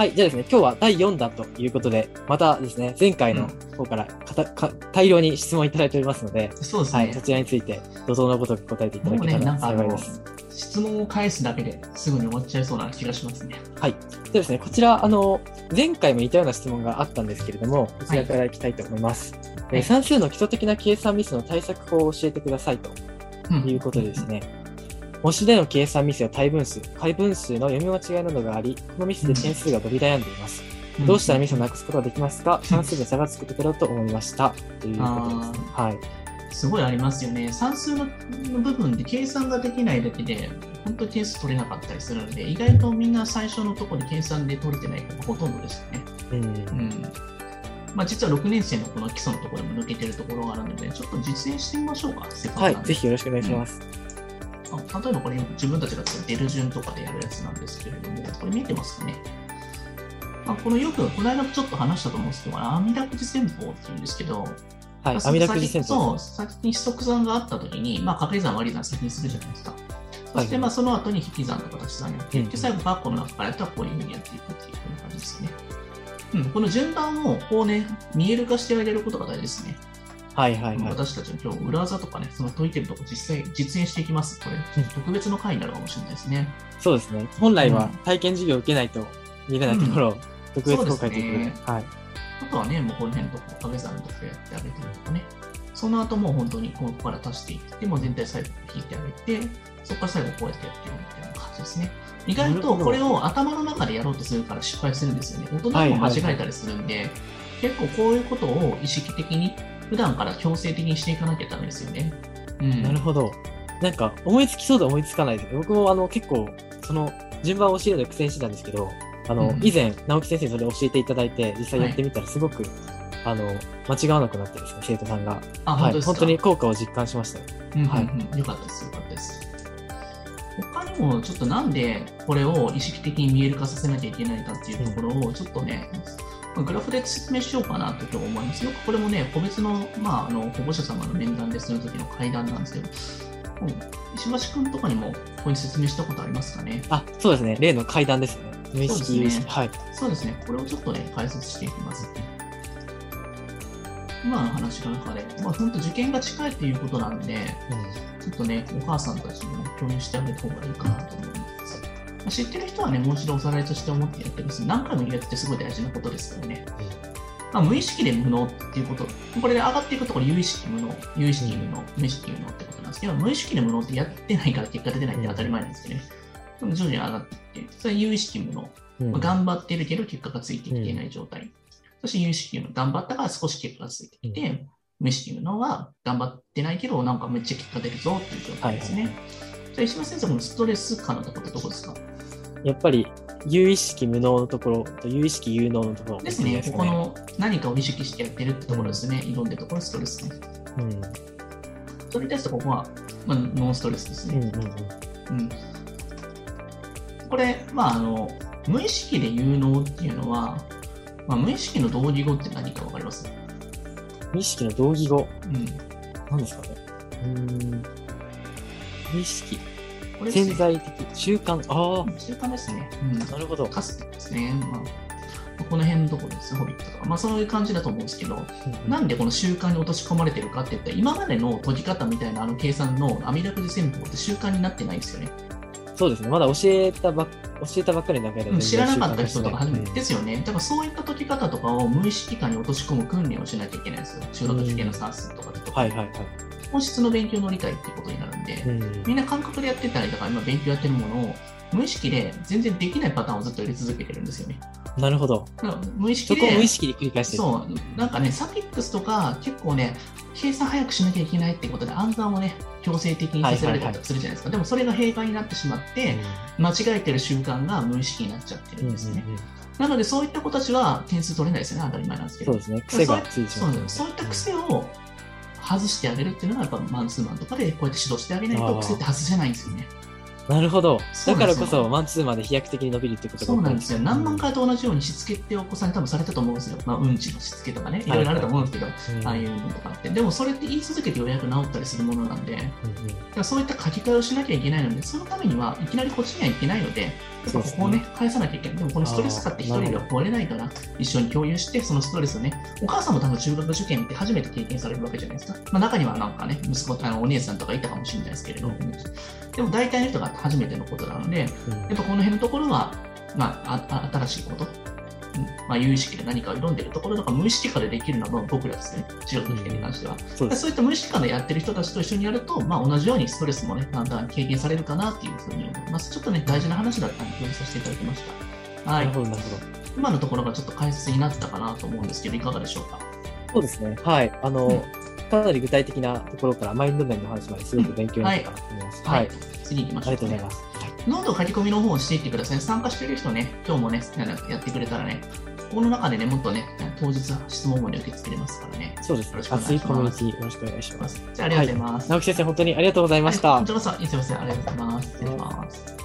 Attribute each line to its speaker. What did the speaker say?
Speaker 1: はい、じゃあですね、今日は第4弾ということで、またですね、前回の方からかたか大量に質問いただいておりますので、
Speaker 2: そうですね。
Speaker 1: はい、そちらについて、怒涛のごとく答えていただけたら
Speaker 2: なんかあの
Speaker 1: 幸いです。、
Speaker 2: 質問を返すだけですぐに終わっちゃいそうな気がしますね。
Speaker 1: はい。でですね、こちら、あの、前回も似たような質問があったんですけれども、こちらからいきたいと思います。えー算数の基礎的な計算ミスの対策法を教えてくださいと
Speaker 2: うん
Speaker 1: いうことでですね、模試での計算ミスや対分数、解分数の読み間違いなどがあり、このミスで点数が伸び悩んでいます。どうしたらミスをなくすことができますか？算数で差がつくところと思いました。ということですね。はい。
Speaker 2: すごいありますよね。算数の部分で計算ができないだけで、本当に点数取れなかったりするので、意外とみんな最初のところに計算で取れてない子がほとんどですよね。
Speaker 1: うん。
Speaker 2: うん。まあ、実は6年生のこの基礎のところでも抜けてるところがあるので、ちょっと実演してみましょうか、
Speaker 1: は
Speaker 2: ない
Speaker 1: ぜひよろしくお願いします。
Speaker 2: あ例えばこれ自分たちが作ってデル順とかでやるやつなんですけれども、これ見えてますかね？まあ、このよく、この間もちょっと話したと思うんですけど、阿弥陀くじ戦法っていうんですけど、
Speaker 1: はい。
Speaker 2: まあ
Speaker 1: 阿弥陀くじ戦
Speaker 2: そう、
Speaker 1: 法。
Speaker 2: 先に指則算があったときに、まあ、掛け算割り算先にするじゃないですか。そして、
Speaker 1: はい
Speaker 2: まあ、その後に引き算とか足し算やって最後、括弧の中からやったらこういうふうにやっていくっていう感じですよね。うん、この順番をこうね、見える化してあげることが大事ですね。
Speaker 1: はいはいはい。
Speaker 2: 私たちの今日、裏技とかね、その解いてるとこ実際実演していきます。これ、特別の回になるかもしれないですね。
Speaker 1: そうですね。本来は
Speaker 2: うん
Speaker 1: 体験授業を受けないと見れないところを特別公開ということで。はい。
Speaker 2: あとはね、もうこの辺のとこ、掛け算のとこやってあげてるとかね。その後もう本当にここから足していって、もう全体最後引いてあげて、そこから最後こうやってやってるみたいな感じですね。意外とこれを頭の中でやろうとするから失敗するんですよね。大人も間違えたりするんで、結構こういうことを意識的に、普段から強制的にしていかなきゃダメですよね。うん。
Speaker 1: なるほど。なんか思いつきそうで思いつかないですね。僕もあの結構、その順番を教えるの苦戦してたんですけど、あの、
Speaker 2: うん
Speaker 1: 以前、直木先生にそれを教えていただいて、実際やってみたらすごく、あの、間違わなくなってですね、生徒さんが。
Speaker 2: あ、
Speaker 1: はい。
Speaker 2: 本当
Speaker 1: に効果を実感しましたよ。
Speaker 2: うんうん
Speaker 1: はい
Speaker 2: うんよかったです、よかったです。他にもちょっとなんでこれを意識的に見える化させなきゃいけないかっていうところをちょっとね、グラフで説明しようかなと今日思います。よくこれもね、個別の,、まあ、あの保護者様の面談でするときの会談なんですけど、うん石橋君とかにもここに説明したことありますかね？
Speaker 1: あ、そうですね。例の階段ですね。無意識、
Speaker 2: そうですね。
Speaker 1: はい。
Speaker 2: そうですね、これをちょっとね、解説していきます。今の話の中で、まあ、本当受験が近いということなんで、ちょっとね、お母さんたちにも共有してあげた方がいいかなと思います。まあ知ってる人はね、もう一度おさらいとして思ってやってます。何回も言うやつってすごい大事なことですからね。まあ、無意識で無能っていうこと、これで上がっていくところ、有意識無能、有意識無能、無意識無能ってことなんですけど、無意識で無能ってやってないから結果出てないって当たり前なんですけどね。徐々に上がっていって、それは有意識無能。
Speaker 1: うん
Speaker 2: まあ頑張ってるけど結果がついてきていない状態。そして有意識無能、頑張ったから少し結果がついてきて、無意識無能は頑張ってないけど、なんかめっちゃ結果出るぞっていう状態ですね。じゃあ石橋先生、このストレス感のところってどこですか？
Speaker 1: やっぱり、有意識無能のところと有意識有能のところ
Speaker 2: ですね、ここの何かを意識してやってるってところですね、挑んでるところストレスね。
Speaker 1: うん。
Speaker 2: それに対してここは、まあ、ノンストレスですね。
Speaker 1: うんうんうん。
Speaker 2: うんこれ、まあ、あの無意識で有能っていうのは、まあ、無意識の同義語って何か分かります、
Speaker 1: 無意識の同義語。
Speaker 2: うん、
Speaker 1: 何ですかねうーん。無意識。潜在的。習慣。あ
Speaker 2: 習慣ですね。うん
Speaker 1: あ、なるほど。
Speaker 2: かつてですね。まあこの辺のところです、ホビットとか。まあそういう感じだと思うんですけど、なんでこの習慣に落とし込まれてるかって言ったら、今までの解き方みたいなあの計算の阿弥陀くじ戦法って習慣になってないんですよね。
Speaker 1: そうですね。まだ教えたばっ、教えたばっかりの中で
Speaker 2: うん知らなかった人とか初めて
Speaker 1: うん
Speaker 2: ですよね。だからそういった解き方とかを無意識下に落とし込む訓練をしなきゃいけないんですよ。中学受験の算数とかでとか。
Speaker 1: はいはいはい。
Speaker 2: 本質の勉強の理解っていうことになるんで、
Speaker 1: うん
Speaker 2: みんな感覚でやってたりとか、今勉強やってるものを無意識で全然できないパターンをずっと入れ続けてるんですよね。
Speaker 1: なるほど。
Speaker 2: 無意識
Speaker 1: そ
Speaker 2: で
Speaker 1: こを無意識に繰り返してる。
Speaker 2: そう、なんかね、サフィックスとか結構ね、計算早くしなきゃいけないってことで暗算をね、強制的にさせられたりするじゃないですか。でもそれが弊害になってしまって、間違えてる習慣が無意識になっちゃってる
Speaker 1: うんん
Speaker 2: ですね。
Speaker 1: うんうん
Speaker 2: なのでそういった子たちは点数取れないですよね、当たり前なんですけど。
Speaker 1: そうですね。癖がついてしまう
Speaker 2: そうなんですそういった癖を外してあげるっていうのが、やっぱマンツーマンとかでこうやって指導してあげないと癖って外せないんですよね。
Speaker 1: なるほど。だからこそ、マンツーマンで飛躍的に伸びるってことが
Speaker 2: そうなんですよ。何万
Speaker 1: 回
Speaker 2: 回と同じようにしつけってお子さんに多分されたと思うんですよ。まあ、うんちのしつけとかね、いろいろあると思うんですけど、ああいうのとかって。でもそれって言い続けてようやく治ったりするものなんで、だからそういった書き換えをしなきゃいけないので、そのためにはいきなりこっちにはいけないので、やっぱここをね、返さなきゃいけない。でもこのストレス化って一人では超えれないから、一緒に共有して、そのストレスをね、お母さんも多分中学受験って初めて経験されるわけじゃないですか。まあ中にはなんかね、息子、あのお姉さんとかいたかもしれないですけれど、でも大体の人が初めてのことなので、
Speaker 1: うん
Speaker 2: やっぱこの辺のところは、まあ、新しいこと、うんまあ、有意識で何かを挑んでるところとか、無意識化でできるのは僕らですね、中学受験に関しては。
Speaker 1: そうです。
Speaker 2: そういった無意識化でやってる人たちと一緒にやると、まあ、同じようにストレスもね、だんだん軽減されるかなっていうふうに思います。ちょっとね、大事な話だったので共有させていただきました。は
Speaker 1: ないる。ほど、なるほど。
Speaker 2: 今のところがちょっと解説になったかなと思うんですけど、いかがでしょうか？
Speaker 1: そうですね。はい。あの、
Speaker 2: うん
Speaker 1: かなり具体的なところからマインド面の話まですごく勉強になったかなと思います。はい。
Speaker 2: 次行きましょう、
Speaker 1: ありがとうございます。
Speaker 2: ノート書き込みの方をしていってください。参加してる人ね、今日もね、やってくれたらね、この中でね、もっとね、当日質問もね、受け付けれますからね。
Speaker 1: そうですね熱いコミュニティよろしくお願いします。
Speaker 2: じゃあ、ありがとうございます。
Speaker 1: 直木先生、本当にありがとうございました。
Speaker 2: はいこちらこそ、いつもありがとうございます。失礼します。